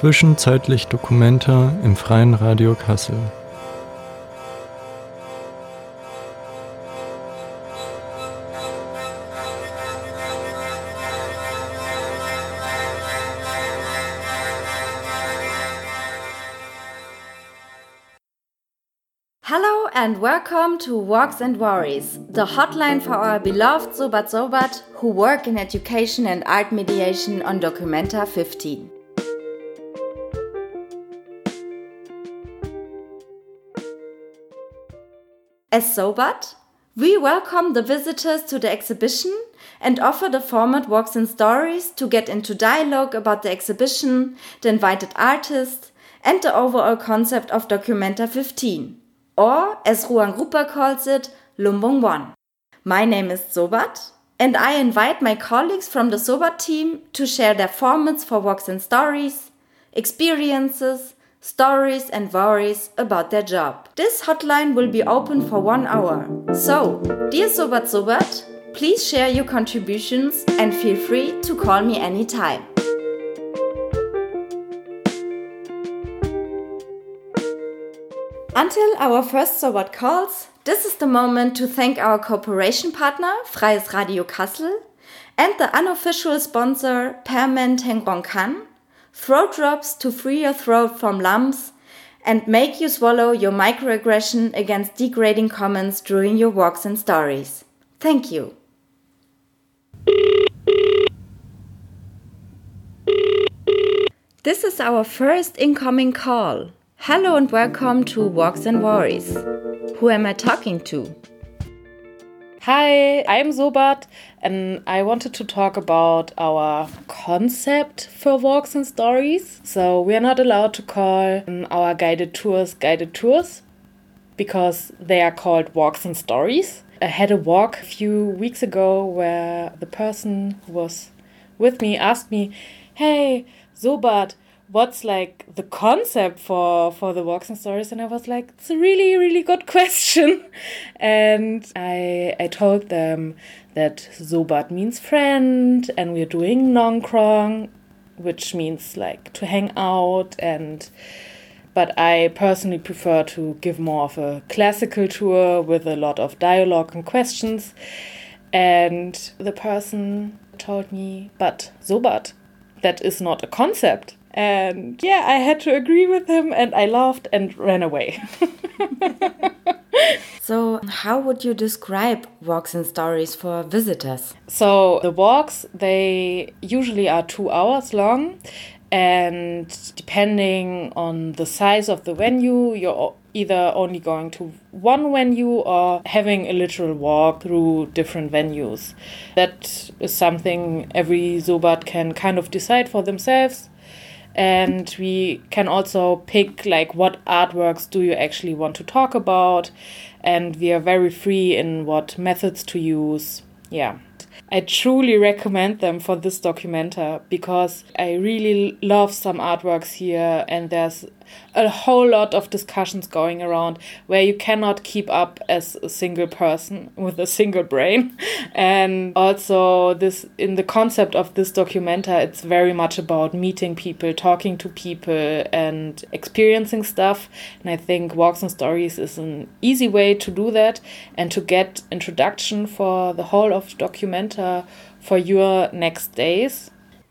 Zwischenzeitlich Dokumenta im Freien Radio Kassel. Hello and welcome to Walks and Worries, the hotline for our beloved Sobat Sobat who work in education and art mediation on Documenta 15. As Sobat, we welcome the visitors to the exhibition and offer the format Walks and Stories to get into dialogue about the exhibition, the invited artists, and the overall concept of Documenta 15 or as Ruang Rupa calls it, Lumbung 1. My name is Sobat, and I invite my colleagues from the Sobat team to share their formats for walks and stories, experiences, stories, and worries about their job. This hotline will be open for one hour. So, dear Sobat Sobat, please share your contributions and feel free to call me anytime. Until our first Sobat calls, this is the moment to thank our cooperation partner, Freies Radio Kassel, and the unofficial sponsor, Permen Tenggorokan, throat drops to free your throat from lumps and make you swallow your microaggression against degrading comments during your walks and stories. Thank you. This is our first incoming call. Hello and welcome to Walks and Worries. Who am I talking to? Hi, I'm Sobat, and I wanted to talk about our concept for walks and stories. So, we are not allowed to call um, our guided tours guided tours because they are called walks and stories. I had a walk a few weeks ago where the person who was with me asked me, Hey, Sobat, what's like the concept for for the walks and stories? And i was like it's a really really good question. And i i told them that Sobat means friend and we're doing nongkrong which means like to hang out and but i personally prefer to give more of a classical tour with a lot of dialogue and questions. And the person told me but Sobat that is not a concept and yeah, I had to agree with him and I laughed and ran away. so, how would you describe walks and stories for visitors? So, the walks, they usually are two hours long. And depending on the size of the venue, you're either only going to one venue or having a literal walk through different venues. That is something every Sobat can kind of decide for themselves and we can also pick like what artworks do you actually want to talk about. And we are very free in what methods to use. Yeah. I truly recommend them for this documenta because I really love some artworks here and there's a whole lot of discussions going around where you cannot keep up as a single person with a single brain. And also this in the concept of this documenta it's very much about meeting people, talking to people and experiencing stuff. And I think Walks and Stories is an easy way to do that and to get introduction for the whole of documenta for your next days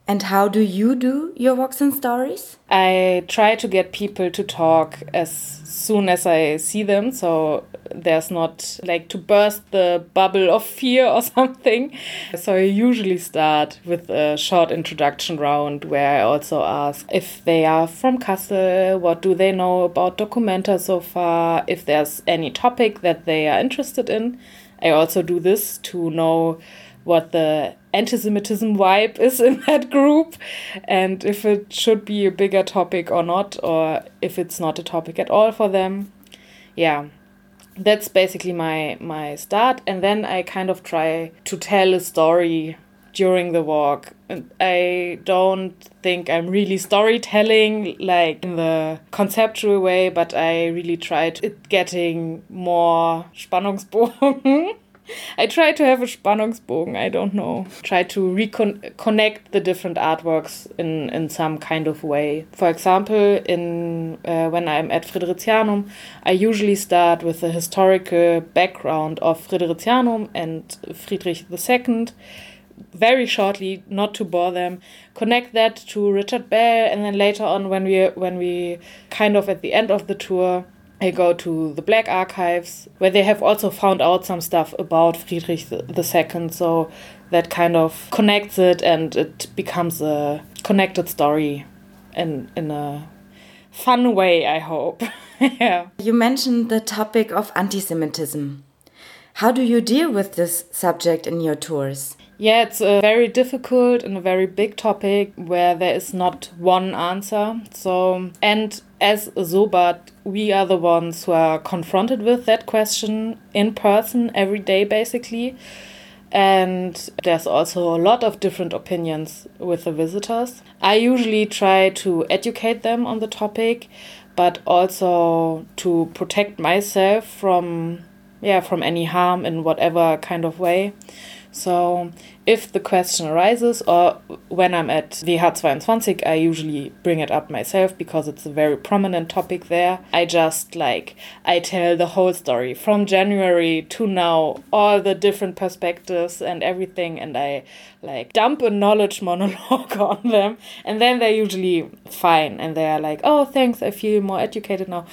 and how do you do your walks and stories? I try to get people to talk as soon as I see them, so there's not like to burst the bubble of fear or something. So I usually start with a short introduction round where I also ask if they are from Kassel, what do they know about Documenta so far, if there's any topic that they are interested in. I also do this to know what the anti-Semitism vibe is in that group and if it should be a bigger topic or not, or if it's not a topic at all for them. Yeah. That's basically my my start and then I kind of try to tell a story during the walk. And I don't think I'm really storytelling like in the conceptual way, but I really tried it getting more Spannungsbogen I try to have a Spannungsbogen, I don't know. Try to reconnect the different artworks in, in some kind of way. For example, in uh, when I'm at Fridericianum, I usually start with the historical background of Fridericianum and Friedrich II very shortly, not to bore them, connect that to Richard Bell, and then later on, when we when we kind of at the end of the tour, I go to the Black Archives, where they have also found out some stuff about Friedrich II. So that kind of connects it and it becomes a connected story in, in a fun way, I hope. yeah. You mentioned the topic of anti Semitism. How do you deal with this subject in your tours? Yeah, it's a very difficult and a very big topic where there is not one answer. So, and as Sobat, we are the ones who are confronted with that question in person every day, basically. And there's also a lot of different opinions with the visitors. I usually try to educate them on the topic, but also to protect myself from yeah from any harm in whatever kind of way so if the question arises, or when I'm at WH22, I usually bring it up myself because it's a very prominent topic there. I just like, I tell the whole story from January to now, all the different perspectives and everything, and I like dump a knowledge monologue on them, and then they're usually fine and they are like, oh, thanks, I feel more educated now.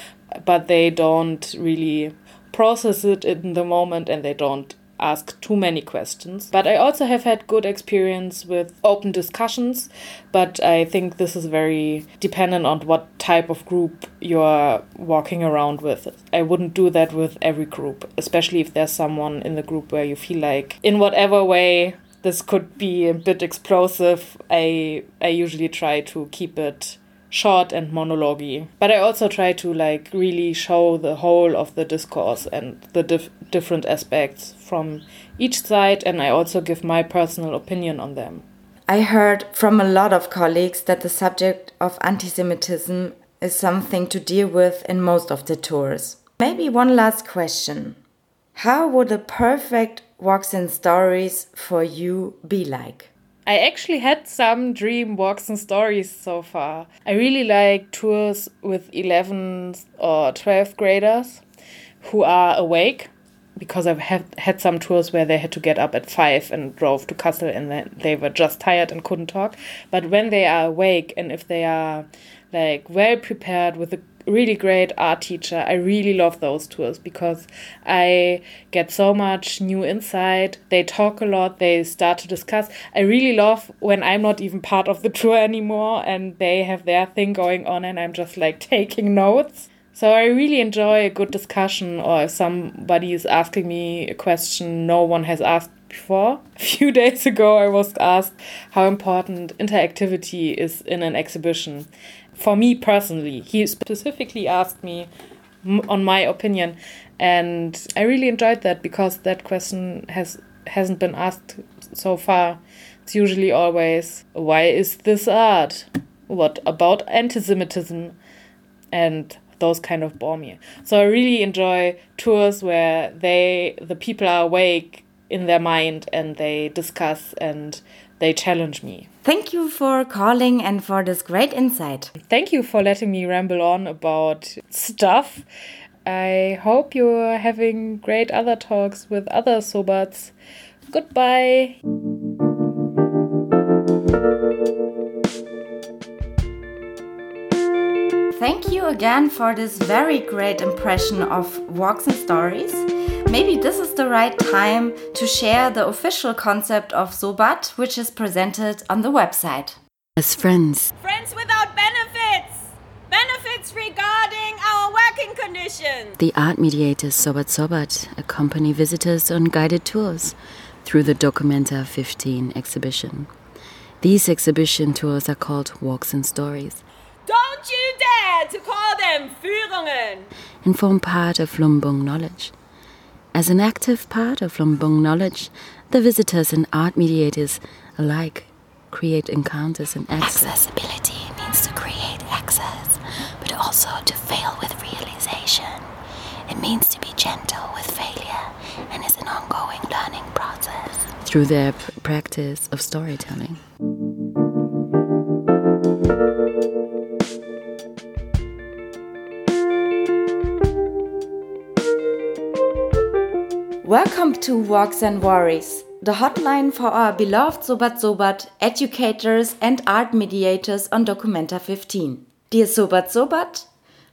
But they don't really process it in the moment and they don't ask too many questions. But I also have had good experience with open discussions, but I think this is very dependent on what type of group you're walking around with. I wouldn't do that with every group, especially if there's someone in the group where you feel like in whatever way this could be a bit explosive, I I usually try to keep it short and monologue but i also try to like really show the whole of the discourse and the dif different aspects from each side and i also give my personal opinion on them. I heard from a lot of colleagues that the subject of anti-semitism is something to deal with in most of the tours. Maybe one last question. How would a perfect walks and stories for you be like I actually had some dream walks and stories so far. I really like tours with 11th or 12th graders who are awake because I've had, had some tours where they had to get up at 5 and drove to Kassel and then they were just tired and couldn't talk. But when they are awake and if they are like well prepared with a really great art teacher. I really love those tours because I get so much new insight. They talk a lot, they start to discuss. I really love when I'm not even part of the tour anymore and they have their thing going on and I'm just like taking notes. So I really enjoy a good discussion or if somebody is asking me a question no one has asked before. A few days ago I was asked how important interactivity is in an exhibition for me personally. He specifically asked me on my opinion, and I really enjoyed that because that question has hasn't been asked so far. It's usually always why is this art? What about anti-Semitism? And those kind of bore me. So I really enjoy tours where they the people are awake in their mind and they discuss and they challenge me. Thank you for calling and for this great insight. Thank you for letting me ramble on about stuff. I hope you're having great other talks with other Sobats. Goodbye. Thank you again for this very great impression of Walks and Stories. Maybe this is the right time to share the official concept of Sobat, which is presented on the website. As friends. Friends without benefits! Benefits regarding our working conditions! The art mediators Sobat Sobat accompany visitors on guided tours through the Documenta 15 exhibition. These exhibition tours are called Walks and Stories. Don't you dare to call them Führungen! And form part of Lumbung knowledge. As an active part of Lumbung knowledge, the visitors and art mediators alike create encounters and access. Accessibility means to create access, but also to fail with realization. It means to be gentle with failure and is an ongoing ongoing learning process through their pr- practice of storytelling. Welcome to Walks and Worries, the hotline for our beloved Sobat Sobat educators and art mediators on Documenta 15. Dear Sobat Sobat,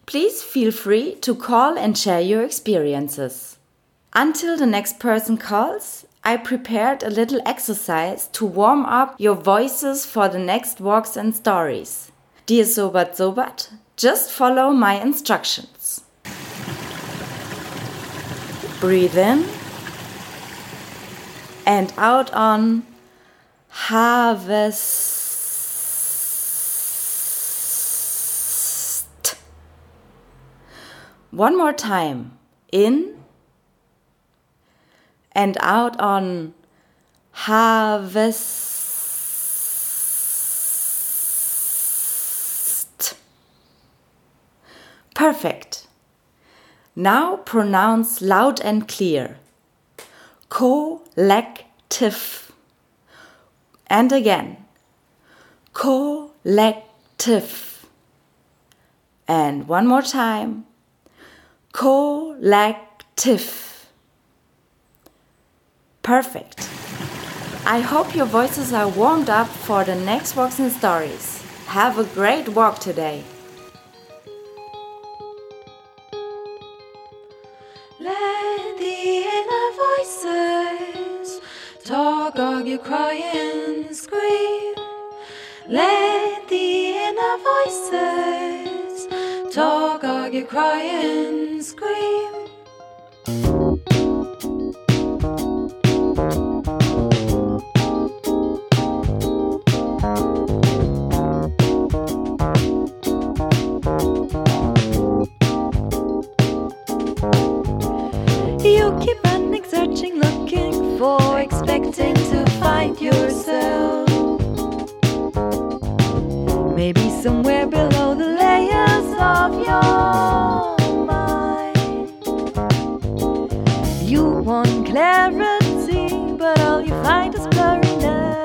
please feel free to call and share your experiences. Until the next person calls, I prepared a little exercise to warm up your voices for the next walks and stories. Dear Sobat Sobat, just follow my instructions. Breathe in and out on harvest. One more time. In and out on harvest. Perfect. Now pronounce loud and clear. Collective. And again. Collective. And one more time. Collective. Perfect. I hope your voices are warmed up for the next walks and stories. Have a great walk today. Voices talk, argue, cry, and scream. Let the inner voices talk, argue, cry, and scream. Find yourself. Maybe somewhere below the layers of your mind. You want clarity, but all you find is blurriness.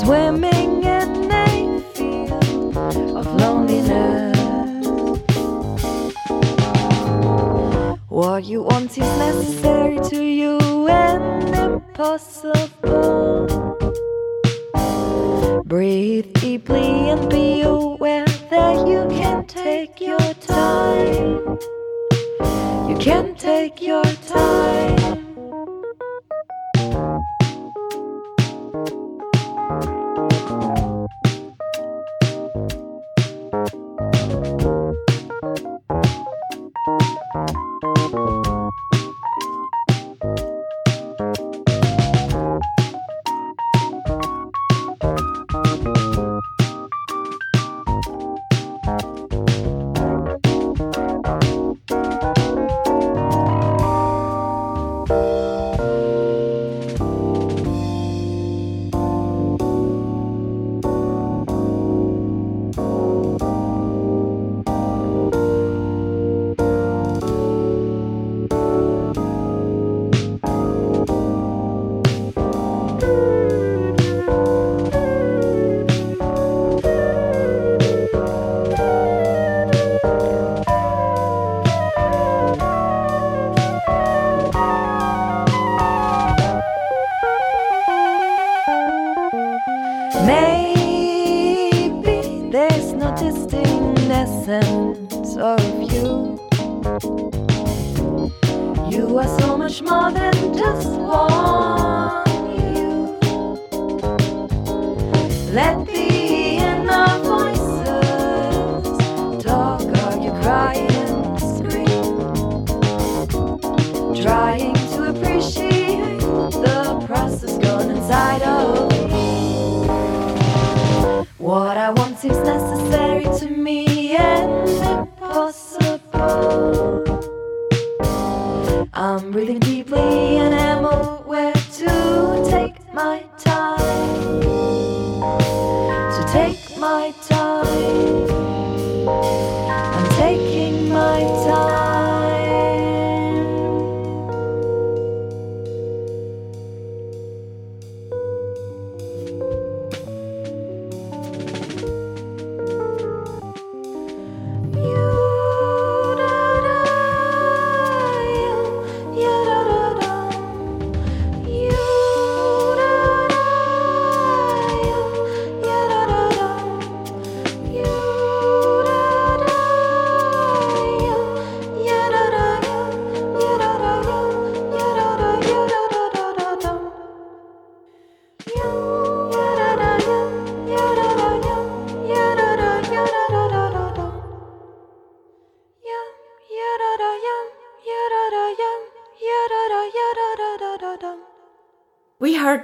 Swimming in a field of loneliness. What you want is necessary to you and impossible. Breathe deeply and be aware that you can take your time. You can take your time.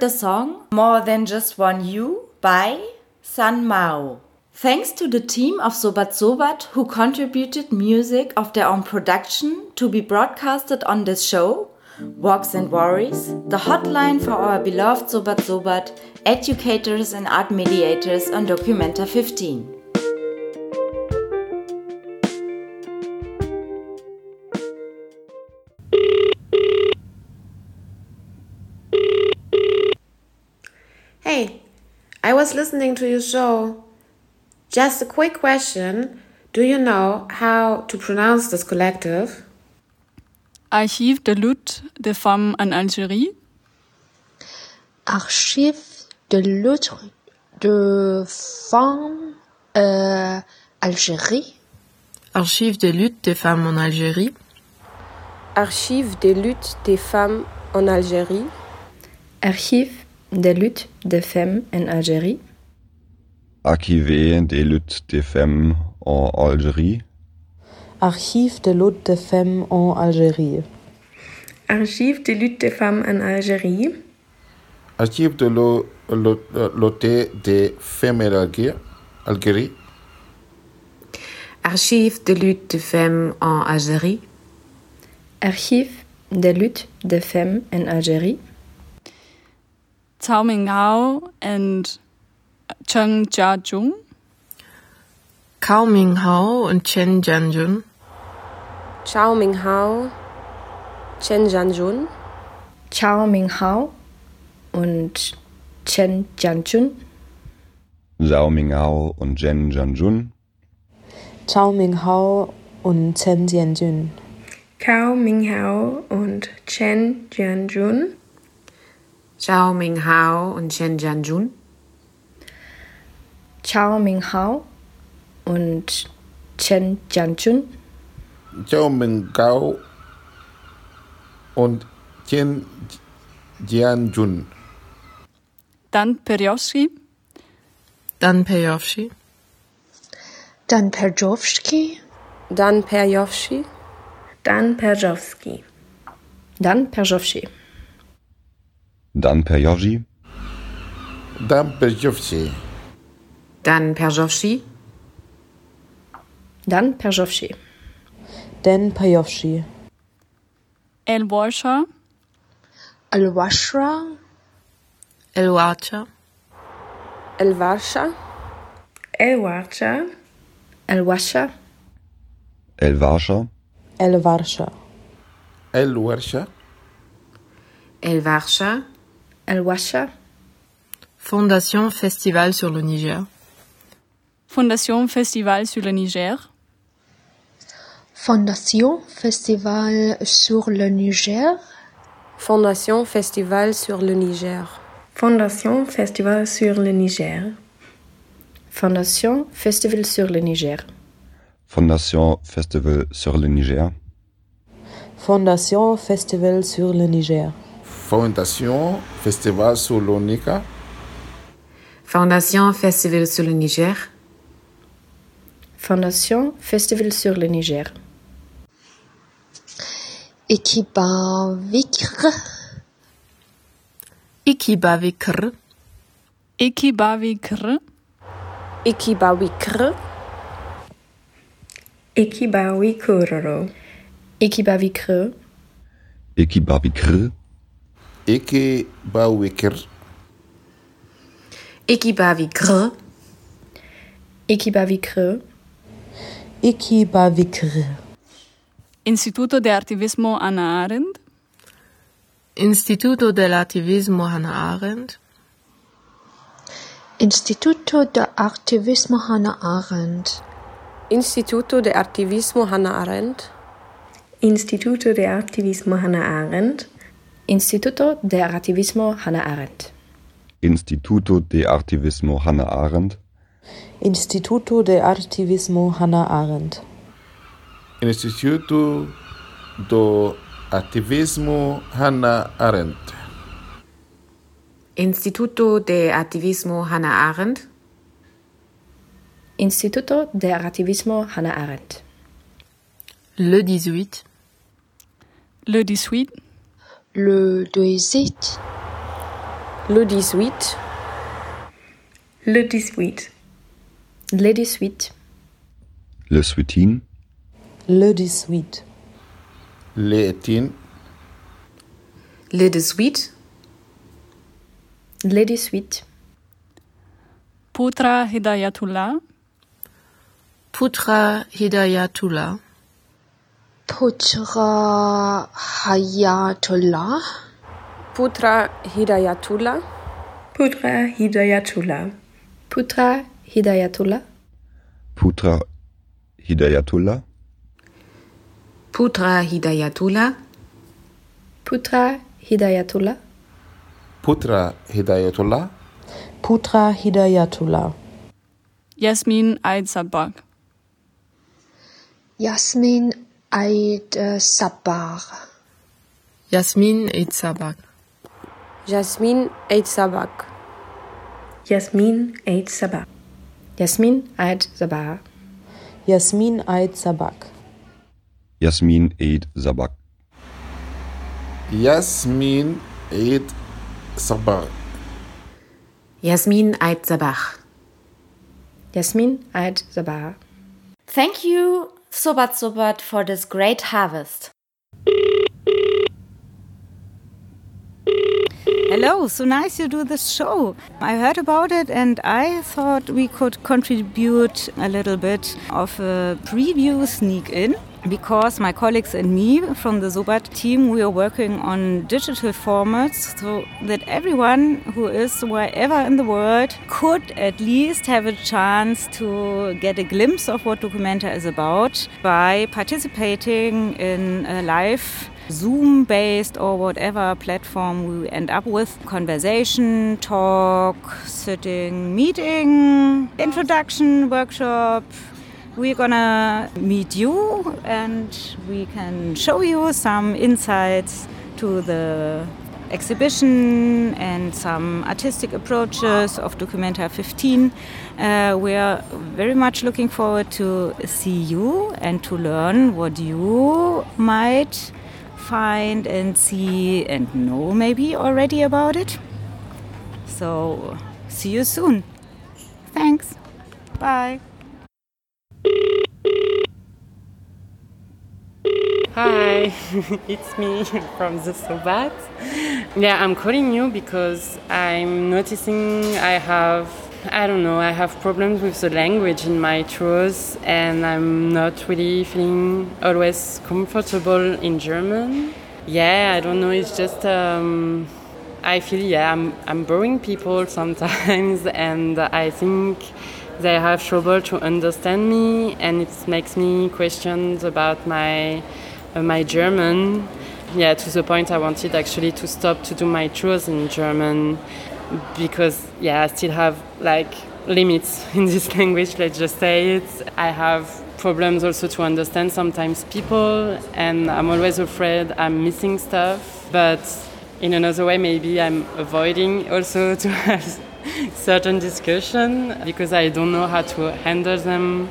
The song More Than Just One You by San Mao. Thanks to the team of Sobat Sobat who contributed music of their own production to be broadcasted on this show, Walks and Worries, the hotline for our beloved Sobat Sobat, educators and art mediators on Documenta 15. I was listening to your show. Just a quick question. Do you know how to pronounce this collective? Archive de lutte des femmes en Algérie. Archive de lutte de femmes euh, Algérie. Archive de lutte des femmes en Algérie. Archive des luttes des femmes en Algérie. Archive des luttes des femmes en Algérie. Archive des luttes des femmes en Algérie. Archive de lutte des femmes en Algérie. Archive de lutte des femmes en Algérie. Archive de lutte des femmes en Algérie. Archive de lutte des femmes en Algérie. Archive de lutte des femmes en Algérie. Cao Minghao and Cheng Jiajun. Cao Minghao und Chen Jianjun. Chao Minghao, Chen Jianjun. Chao Minghao und Chen Jianjun. Zhao Minghao und Chen Jianjun. Chao Minghao und Chen Jianjun. Cao Minghao und Chen Jianjun. Chao Ming Hao und Chen Jian Jun. Chao Ming Hao und Chen Jian Jun. Chao Ming Gao und Chen Jian Jianjun. Dan Perjovski. Dan Perjovski. Dan Perjovski. Dan Perjovski. Dan Perjovski. Dan Perjovski. Dan Perjovsky. Dan Perjovsky. Dan Perjovsky. Dan Perjovsky. Dan Perjovsky. El Warsha. El Washra. El Wacha. El Warsha. El Warsha. El Washa. El Warscha. El Warscha. El Warscha. El Warscha. El Washa. Fondation Festival sur le Niger. Fondation Festival sur le Niger. Fondation Festival sur le Niger. Fondation Festival sur le Niger. Fondation Festival sur le Niger. Fondation Festival sur le Niger. Fondation Festival sur le Niger. Fondation Festival sur le Niger. Fondation Festival Salonika. Fondation Festival sur le Niger. Fondation Festival sur le Niger. Ekiba Vikr. Ekiba Vikr. Ekiba Vikr. Ekiba Vikr. Ekiba Vikr. Ekiba Vikr. Ekiba Vikr. Ekibabikr. Ekibawikr. Ekibavikr. Ekibavikre. Ekibavikr. Instituto de Artivismo Ana Arendt. Instituto del Activismo Hannah Arendt. Instituto de Activismo Hannah Arendt. Instituto de Activismo Hannah Arendt. Instituto de Activismo Hannah Arendt. Instituto de Activismo Hannah Arendt. Instituto de Activismo Hannah Arendt. Instituto de Activismo Hannah Arendt. Instituto do Ativismo Hannah Arendt. Instituto de Activismo Hannah Arendt. Instituto de Activismo Hannah Arendt. Le 18. Le 18. Le 18. Le 18. Le 18. Le 18. Le Suitin. Le 18. Le 18. Le 18. Le 18. Putra Hidayatullah. Putra Hidayatullah. بوترا حياتullah بوترا هدايتullah بوترا هدايتullah بوترا هدايتullah بوترا هدايتullah بوترا هدايتullah بوترا هدايتullah بوترا هدايتullah بوترا هدايتullah ياسمين عيد صباغ ياسمين Eid uh, Sabbar. Yasmin Eid Sabak. Jasmine Eid Sabak. Yasmin Eid Sabak. Yasmin Eid Sabah. Yasmin Eid Sabak. Yasmin Eid Sabak. Yasmin Eid Sabah. Yasmin Eid Sabach. Yasmin Eid Sabah. Thank you, Sobat Sobat, for this great harvest. Hello, so nice you do this show. I heard about it and I thought we could contribute a little bit of a preview sneak in because my colleagues and me from the Sobat team we are working on digital formats so that everyone who is wherever in the world could at least have a chance to get a glimpse of what Documenta is about by participating in a live Zoom based or whatever platform we end up with. Conversation, talk, sitting, meeting, introduction, workshop. We're gonna meet you and we can show you some insights to the exhibition and some artistic approaches of Documenta 15. Uh, we are very much looking forward to see you and to learn what you might find and see and know maybe already about it. So, see you soon. Thanks. Bye. Hi, it's me from the Sobat. Yeah, I'm calling you because I'm noticing I have, I don't know, I have problems with the language in my tours and I'm not really feeling always comfortable in German. Yeah, I don't know, it's just, um, I feel, yeah, I'm, I'm boring people sometimes and I think they have trouble to understand me and it makes me questions about my uh, my German. Yeah, to the point I wanted actually to stop to do my tours in German because yeah, I still have like limits in this language, let's just say it. I have problems also to understand sometimes people and I'm always afraid I'm missing stuff. But in another way maybe I'm avoiding also to have certain discussion because I don't know how to handle them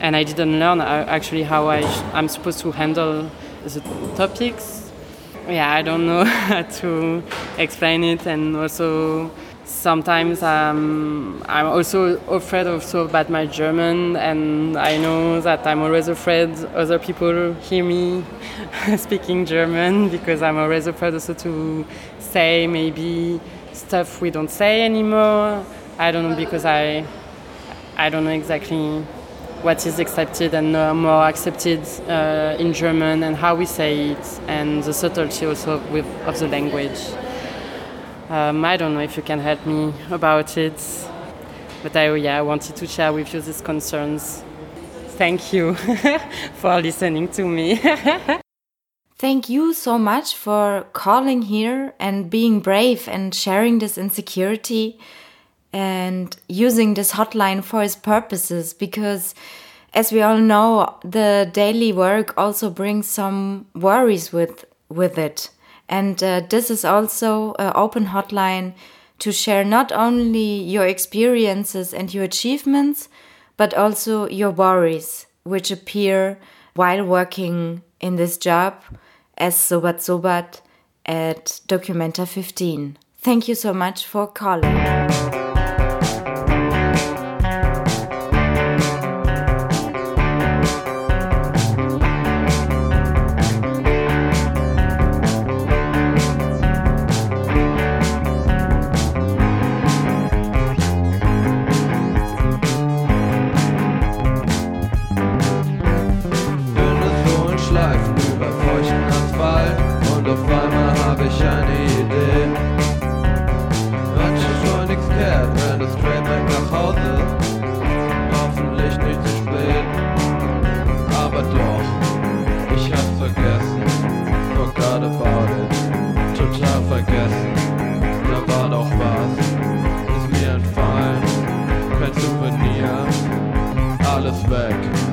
and I didn't learn uh, actually how I I'm supposed to handle the topics. Yeah, I don't know how to explain it, and also sometimes um, I'm also afraid also about my German, and I know that I'm always afraid other people hear me speaking German because I'm always afraid also to say maybe stuff we don't say anymore. I don't know because I I don't know exactly what is accepted and more accepted uh, in German and how we say it and the subtlety also with, of the language. Um, I don't know if you can help me about it, but I, yeah, I wanted to share with you these concerns. Thank you for listening to me. Thank you so much for calling here and being brave and sharing this insecurity and using this hotline for its purposes because as we all know the daily work also brings some worries with with it and uh, this is also an open hotline to share not only your experiences and your achievements but also your worries which appear while working in this job as Sobat Sobat at Documenta 15. Thank you so much for calling. us back.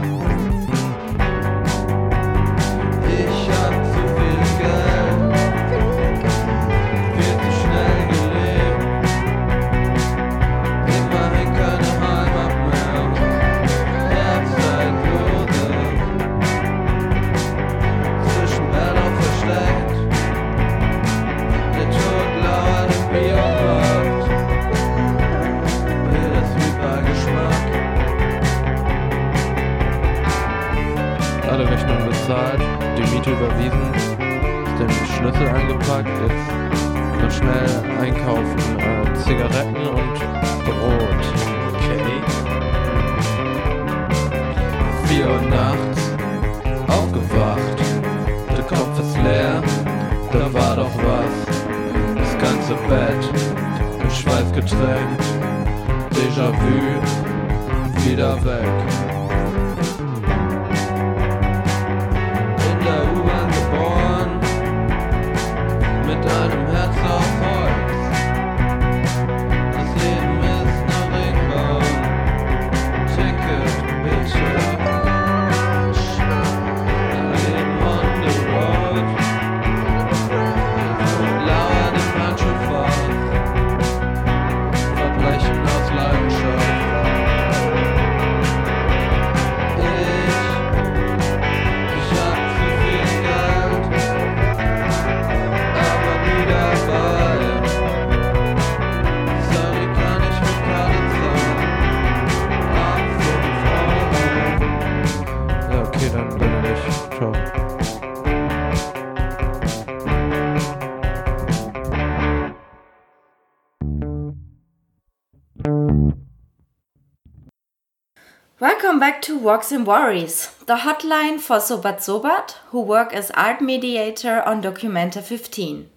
Welcome back to Walks and Worries, the hotline for Sobat Sobat, who work as art mediator on Documenta 15.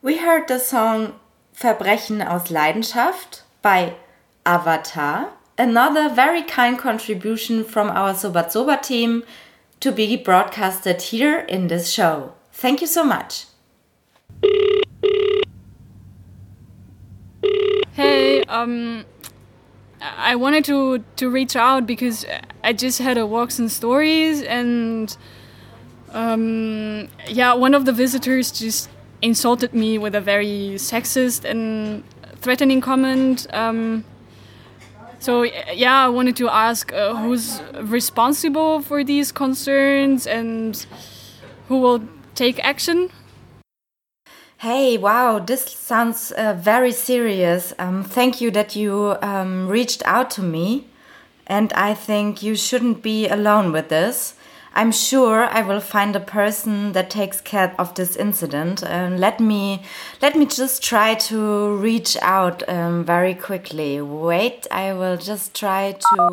We heard the song Verbrechen aus Leidenschaft by Avatar, another very kind contribution from our Sobat Sobat team to be broadcasted here in this show. Thank you so much. Hey, um, I wanted to to reach out because I just had a walks and stories and um, yeah, one of the visitors just insulted me with a very sexist and threatening comment. Um, so yeah, I wanted to ask uh, who's responsible for these concerns and who will take action. Hey, wow, this sounds uh, very serious. Um, thank you that you um, reached out to me. And I think you shouldn't be alone with this. I'm sure I will find a person that takes care of this incident. Uh, let me let me just try to reach out um, very quickly. Wait, I will just try to.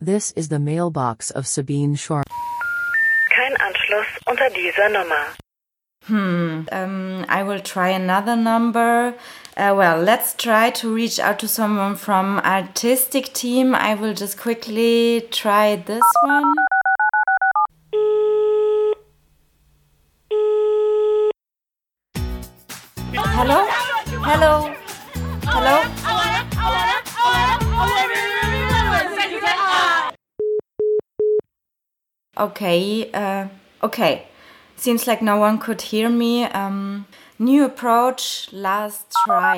This is the mailbox of Sabine Schwarm. Anschluss unter dieser Nummer. Hmm, um, I will try another number. Uh, well, let's try to reach out to someone from artistic team. I will just quickly try this one. Hello? Hello? Hello? Okay, uh, okay. Seems like no one could hear me. Um, new approach, last try.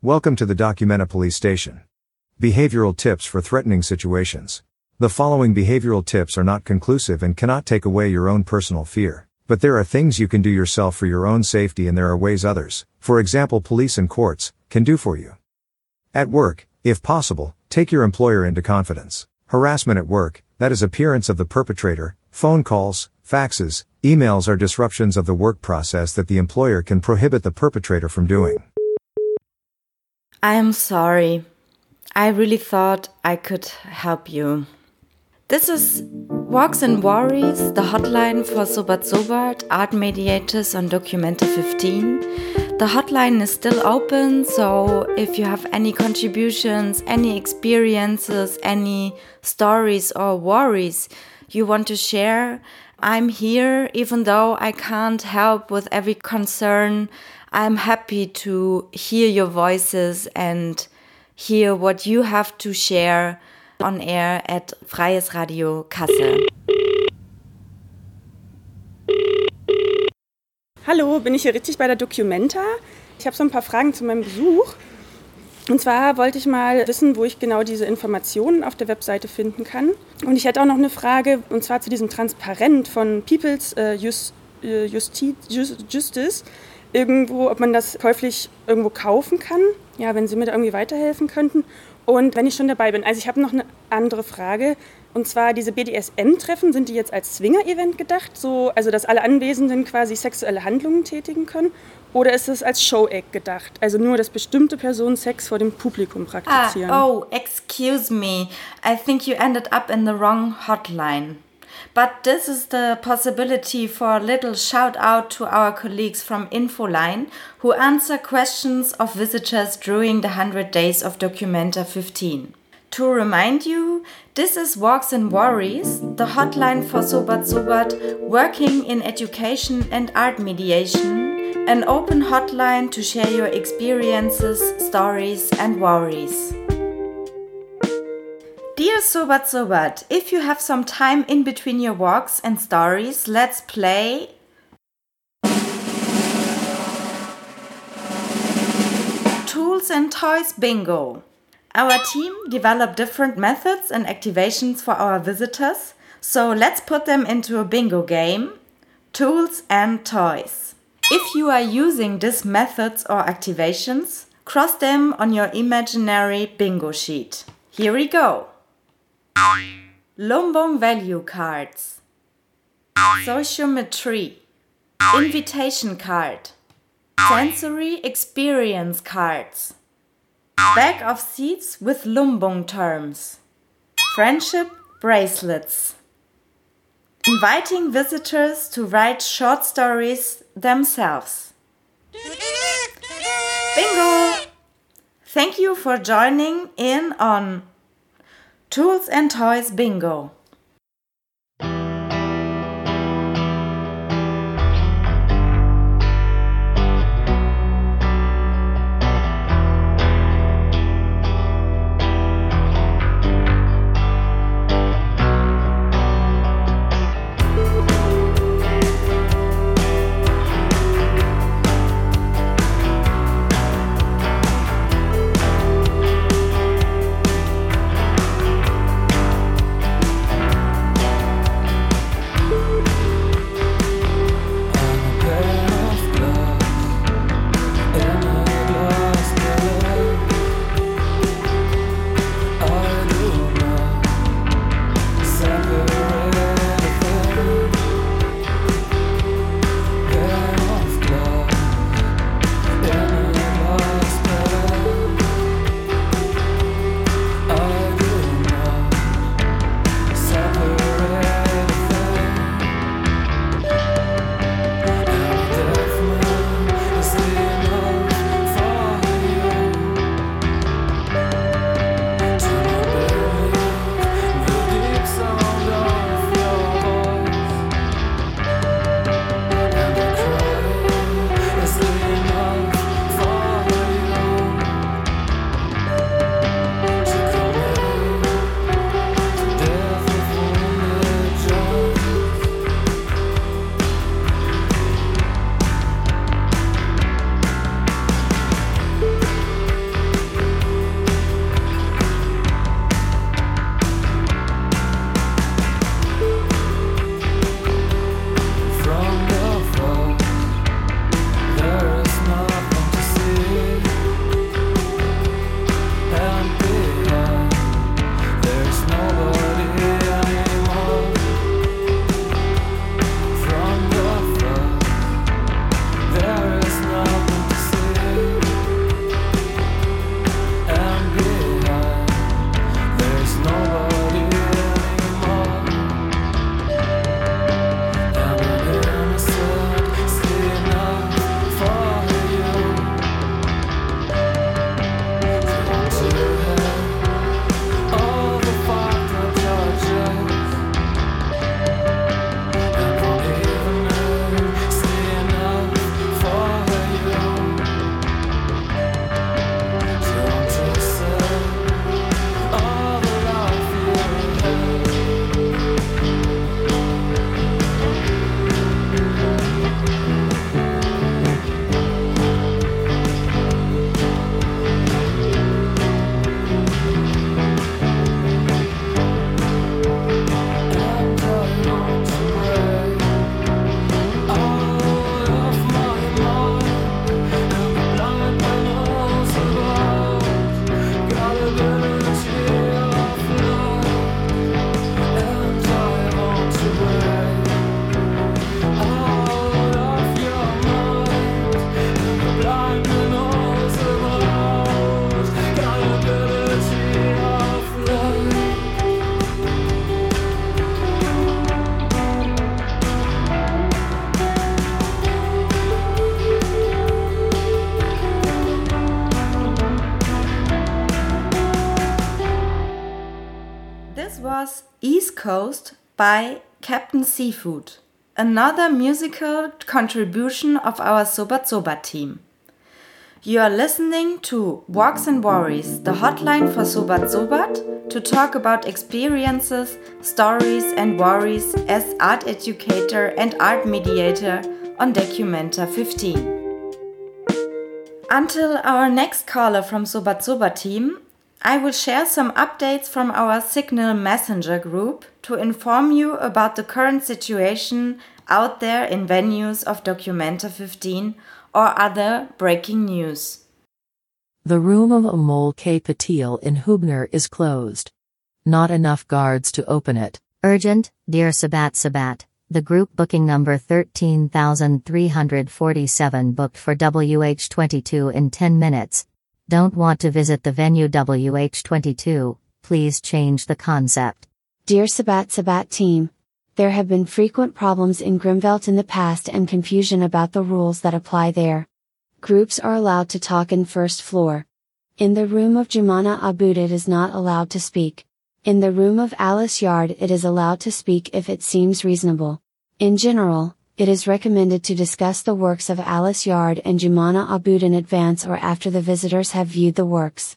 Welcome to the Documenta police station. Behavioral tips for threatening situations. The following behavioral tips are not conclusive and cannot take away your own personal fear. But there are things you can do yourself for your own safety and there are ways others, for example police and courts, can do for you. At work, if possible, take your employer into confidence. Harassment at work, that is appearance of the perpetrator, phone calls, faxes, emails are disruptions of the work process that the employer can prohibit the perpetrator from doing. I am sorry. I really thought I could help you. This is Walks and Worries, the hotline for Sobat Sobat, art mediators on Documenta 15. The hotline is still open, so if you have any contributions, any experiences, any stories or worries you want to share, I'm here, even though I can't help with every concern. I'm happy to hear your voices and hear what you have to share on air at Freies Radio Kassel. Hallo, bin ich hier richtig bei der Documenta? Ich habe so ein paar Fragen zu meinem Besuch. Und zwar wollte ich mal wissen, wo ich genau diese Informationen auf der Webseite finden kann. Und ich hätte auch noch eine Frage, und zwar zu diesem Transparent von People's äh, Just, äh, Justi Just, Justice. Irgendwo, ob man das käuflich irgendwo kaufen kann. Ja, wenn Sie mir da irgendwie weiterhelfen könnten. Und wenn ich schon dabei bin, also ich habe noch eine andere Frage. Und zwar diese BDSM-Treffen, sind die jetzt als Swinger-Event gedacht? So, also dass alle Anwesenden quasi sexuelle Handlungen tätigen können? Oder ist es als Show-Act gedacht? Also nur, dass bestimmte Personen Sex vor dem Publikum praktizieren? Ah, oh, excuse me. I think you ended up in the wrong hotline. But this is the possibility for a little shout out to our colleagues from Infoline who answer questions of visitors during the 100 days of Documenta 15. To remind you, this is Walks and Worries, the hotline for Sobat Sobat working in education and art mediation, an open hotline to share your experiences, stories, and worries. Dear Sobat Sobat, if you have some time in between your walks and stories, let's play. Tools and Toys Bingo. Our team developed different methods and activations for our visitors, so let's put them into a bingo game Tools and Toys. If you are using these methods or activations, cross them on your imaginary bingo sheet. Here we go. Lumbung value cards, sociometry, invitation card, sensory experience cards, bag of seats with Lumbung terms, friendship bracelets, inviting visitors to write short stories themselves. Bingo! Thank you for joining in on Tools and Toys Bingo. Coast by Captain Seafood, another musical contribution of our Sobat Sobat team. You are listening to Walks and Worries, the hotline for Sobat Sobat, to talk about experiences, stories, and worries as art educator and art mediator on Documenta 15. Until our next caller from Sobat Sobat team, I will share some updates from our Signal Messenger group to inform you about the current situation out there in venues of Documenta 15 or other breaking news. The room of Amol K. Patil in Hübner is closed. Not enough guards to open it. Urgent, dear Sobat Sobat. The group booking number 13347 booked for WH22 in 10 minutes. Don't want to visit the venue WH22, please change the concept. Dear Sobat Sobat team, there have been frequent problems in Grimmwelt in the past and confusion about the rules that apply there. Groups are allowed to talk in first floor. In the room of Jumana Abboud it is not allowed to speak. In the room of Alice Yard it is allowed to speak if it seems reasonable. In general, it is recommended to discuss the works of Alice Yard and Jumana Abboud in advance or after the visitors have viewed the works.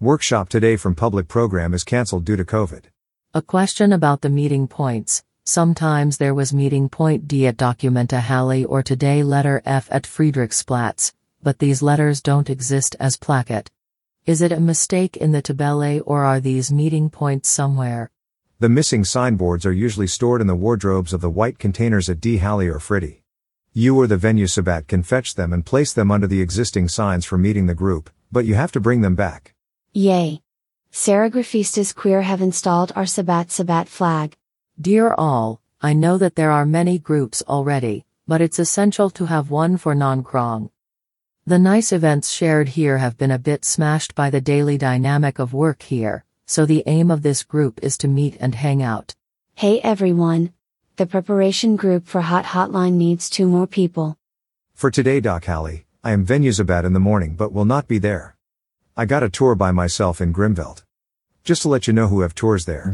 Workshop today from public program is cancelled due to COVID. A question about the meeting points. Sometimes there was meeting point D at Documenta Halle or today letter F at Friedrichsplatz, but these letters don't exist as placket. Is it a mistake in the tabelle or are these meeting points somewhere? The missing signboards are usually stored in the wardrobes of the white containers at D. Halle or Fritty. You or the venue Sobat can fetch them and place them under the existing signs for meeting the group, but you have to bring them back. Yay! Serigrafistas Queer have installed our Sobat Sobat flag. Dear all, I know that there are many groups already, but it's essential to have one for non-Krong. The nice events shared here have been a bit smashed by the daily dynamic of work here, so the aim of this group is to meet and hang out. Hey everyone! The preparation group for Hot Hotline needs two more people. For today, Doc Halle, I am Venusabat in the morning but will not be there. I got a tour by myself in Grimmwelt. Just to let you know who have tours there.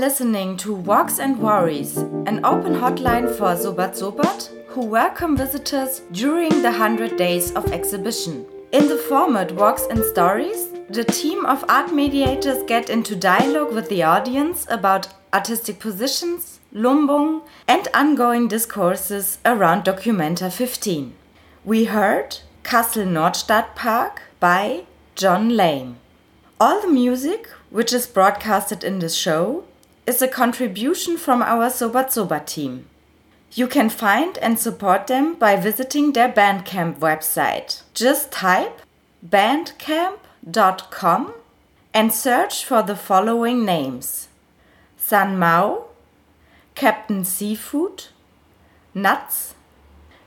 Listening to Walks and Worries, an open hotline for Sobat Sobat, who welcome visitors during the 100 days of exhibition. In the format Walks and Stories, the team of art mediators get into dialogue with the audience about artistic positions, Lumbung, and ongoing discourses around Documenta 15. We heard Kassel Nordstadtpark by John Lane. All the music, which is broadcasted in this show, is a contribution from our Sobat Sobat team. You can find and support them by visiting their Bandcamp website. Just type bandcamp.com and search for the following names San Mao, Captain Seafood, Nuts,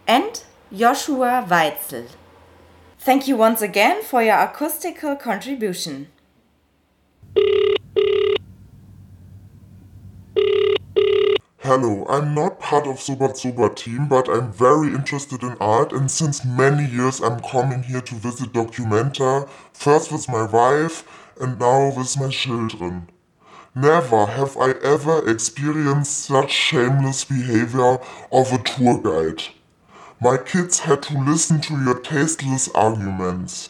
and Joshua Weitzel. Thank you once again for your acoustical contribution. Hello, I'm not part of Sobat Sobat team, but I'm very interested in art and since many years I'm coming here to visit Documenta, first with my wife and now with my children. Never have I ever experienced such shameless behavior of a tour guide. My kids had to listen to your tasteless arguments.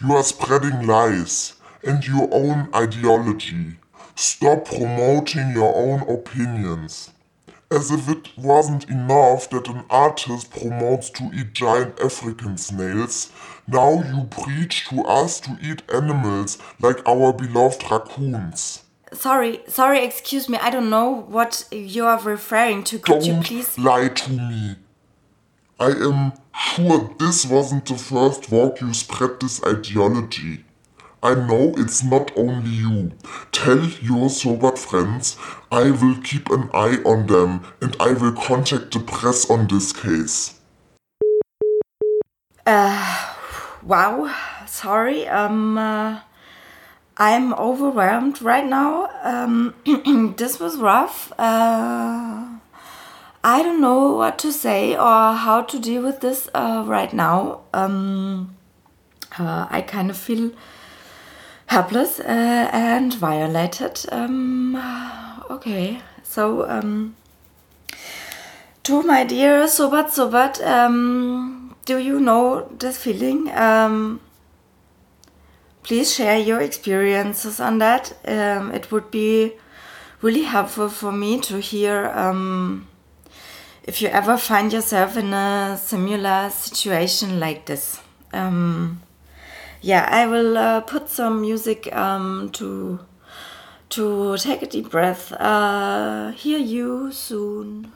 You are spreading lies and your own ideology. Stop promoting your own opinions. As if it wasn't enough that an artist promotes to eat giant African snails, now you preach to us to eat animals like our beloved raccoons. Sorry, sorry, excuse me, I don't know what you are referring to. Could don't you please? lie to me. I am sure this wasn't the first walk you spread this ideology. I know it's not only you. Tell your sober friends I will keep an eye on them and I will contact the press on this case. Uh, wow, sorry. Um, uh, I'm overwhelmed right now. Um, this was rough. Uh, I don't know what to say or how to deal with this uh, right now. Um, uh, I kind of feel helpless uh, and violated. Um, okay, so um, to my dear Sobat Sobat, um, do you know this feeling? Um, please share your experiences on that. Um, it would be really helpful for me to hear um, if you ever find yourself in a similar situation like this. Um, yeah, I will uh, put some music um, to to take a deep breath. Uh, hear you soon.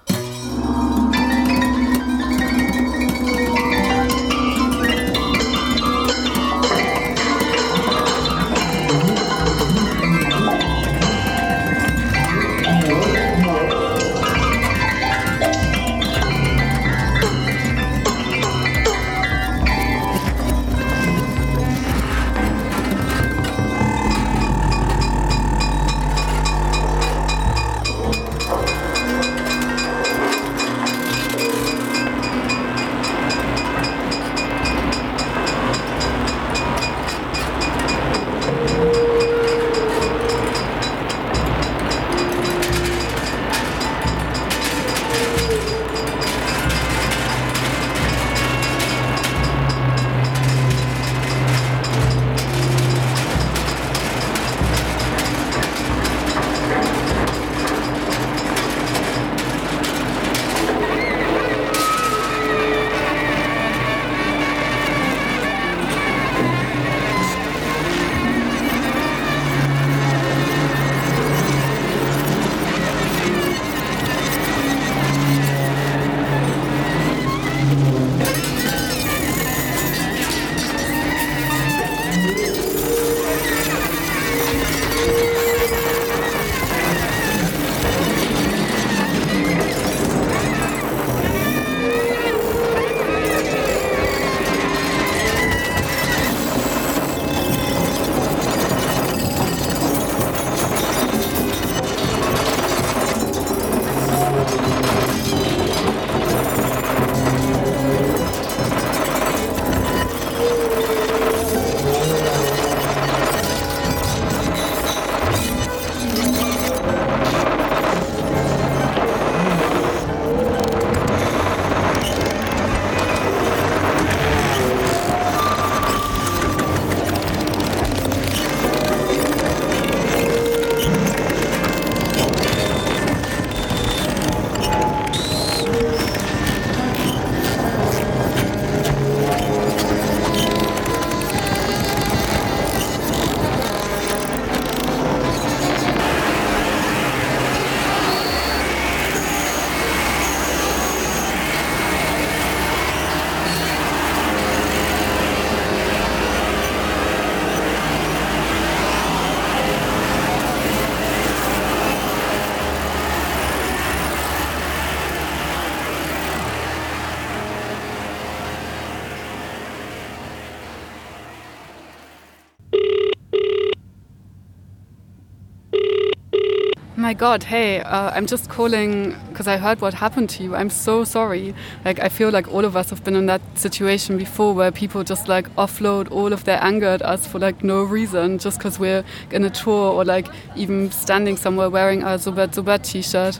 My God, hey, uh, I'm just calling because I heard what happened to you. I'm so sorry. Like, I feel like all of us have been in that situation before where people just like offload all of their anger at us for like no reason, just because we're in a tour or like even standing somewhere wearing a Sobat Sobat t shirt.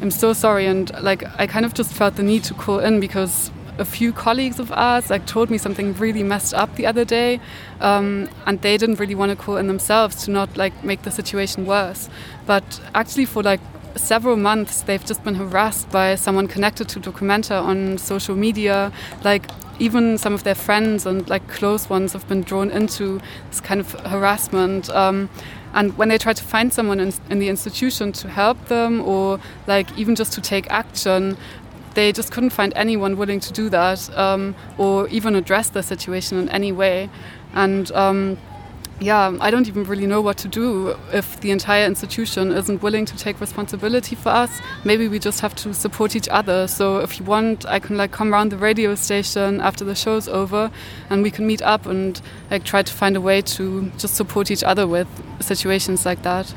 I'm so sorry. And like, I kind of just felt the need to call in because a few colleagues of ours like told me something really messed up the other day um, and they didn't really want to call in themselves to not like make the situation worse but actually for like several months they've just been harassed by someone connected to documenta on social media like even some of their friends and like close ones have been drawn into this kind of harassment um, and when they try to find someone in, in the institution to help them or like even just to take action they just couldn't find anyone willing to do that um, or even address the situation in any way. And um, yeah, I don't even really know what to do if the entire institution isn't willing to take responsibility for us. Maybe we just have to support each other. So if you want, I can like come around the radio station after the show's over, and we can meet up and like try to find a way to just support each other with situations like that.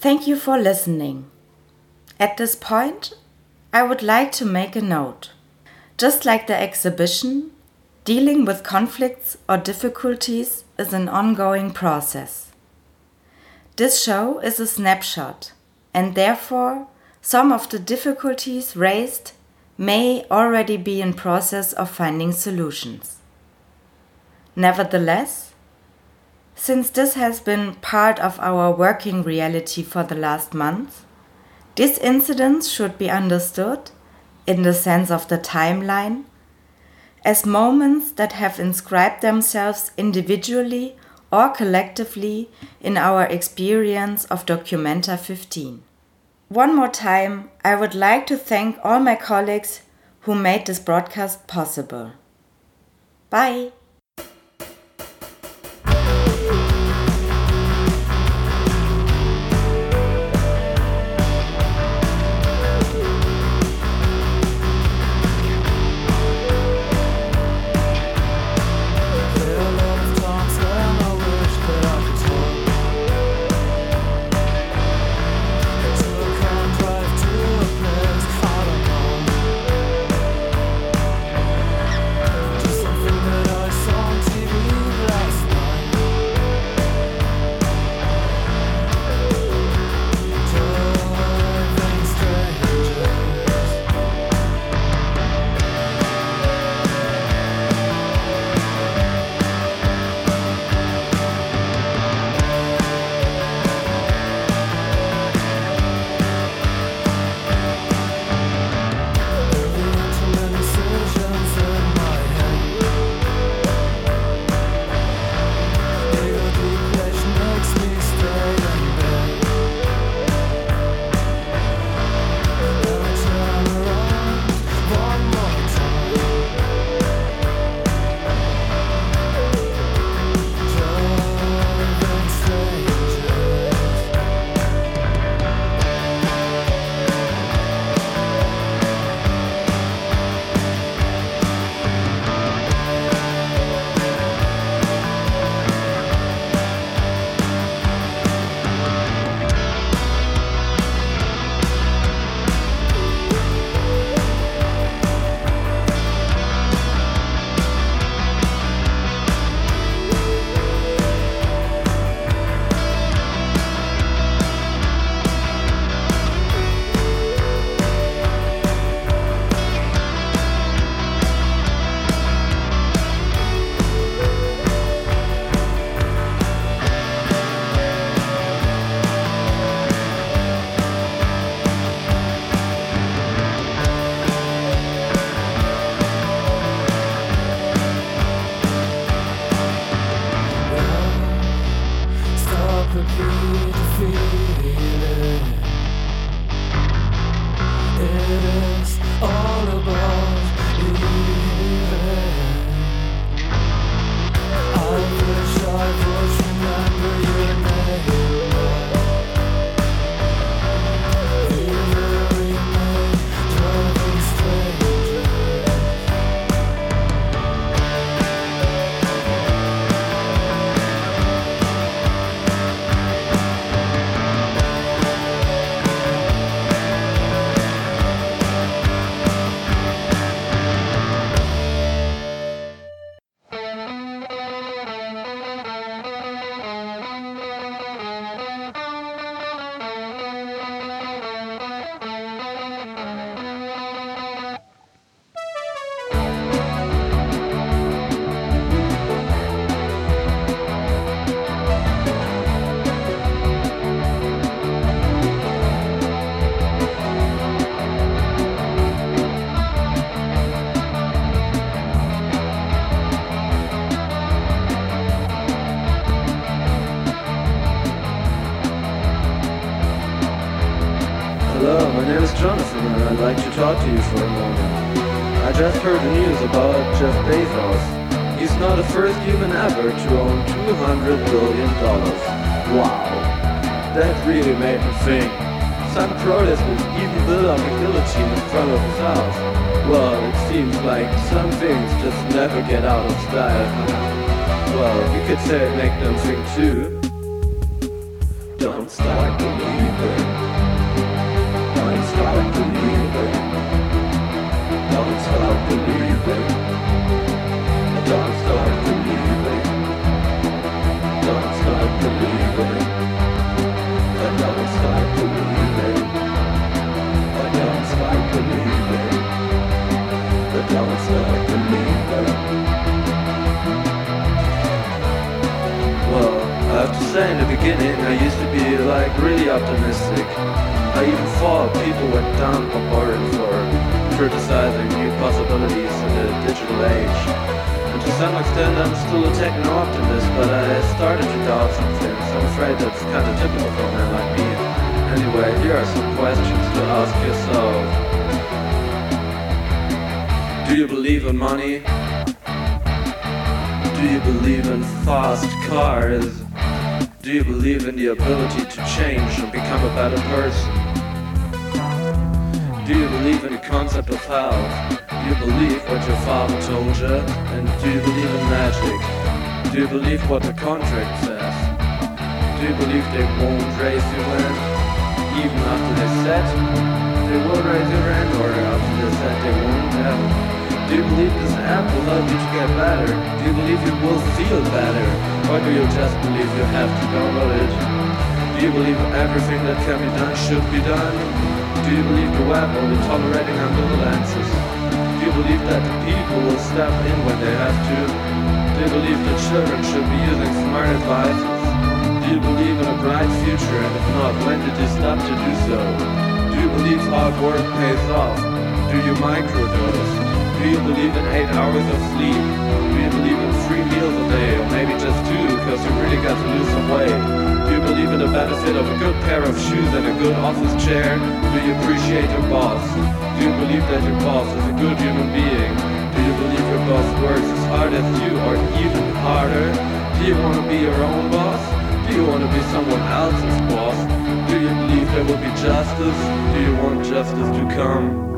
Thank you for listening. At this point, I would like to make a note. Just like the exhibition, Dealing with conflicts or difficulties is an ongoing process. This show is a snapshot, and therefore, some of the difficulties raised may already be in process of finding solutions. Nevertheless, since this has been part of our working reality for the last month, this incident should be understood, in the sense of the timeline, as moments that have inscribed themselves individually or collectively in our experience of Documenta 15. One more time, I would like to thank all my colleagues who made this broadcast possible. Bye! Beginning, I used to be like really optimistic. I even thought people went down board for criticizing new possibilities in the digital age. And to some extent, I'm still a techno optimist, but I started to doubt some things. I'm afraid that's kind of typical for a man like me. Anyway, here are some questions to ask yourself. Do you believe in money? Do you believe in fast cars? Do you believe in the ability to change and become a better person? Do you believe in the concept of hell? Do you believe what your father told you? And do you believe in magic? Do you believe what the contract says? Do you believe they won't raise your rent? Even after they said they will raise your rent or after they said they won't ever? Do you believe this app will help you to get better? Do you believe you will feel better? Or do you just believe you have to download it? Do you believe everything that can be done should be done? Do you believe the web will be tolerating ambivalences? Do you believe that people will step in when they have to? Do you believe that children should be using smart devices? Do you believe in a bright future and if not, when did you stop to do so? Do you believe hard work pays off? Do you microdose? Do you believe in eight hours of sleep? Do you believe in three meals a day, or maybe just two, because you really got to lose some weight? Do you believe in the benefit of a good pair of shoes and a good office chair? Do you appreciate your boss? Do you believe that your boss is a good human being? Do you believe your boss works as hard as you, or even harder? Do you want to be your own boss? Do you want to be someone else's boss? Do you believe there will be justice? Do you want justice to come?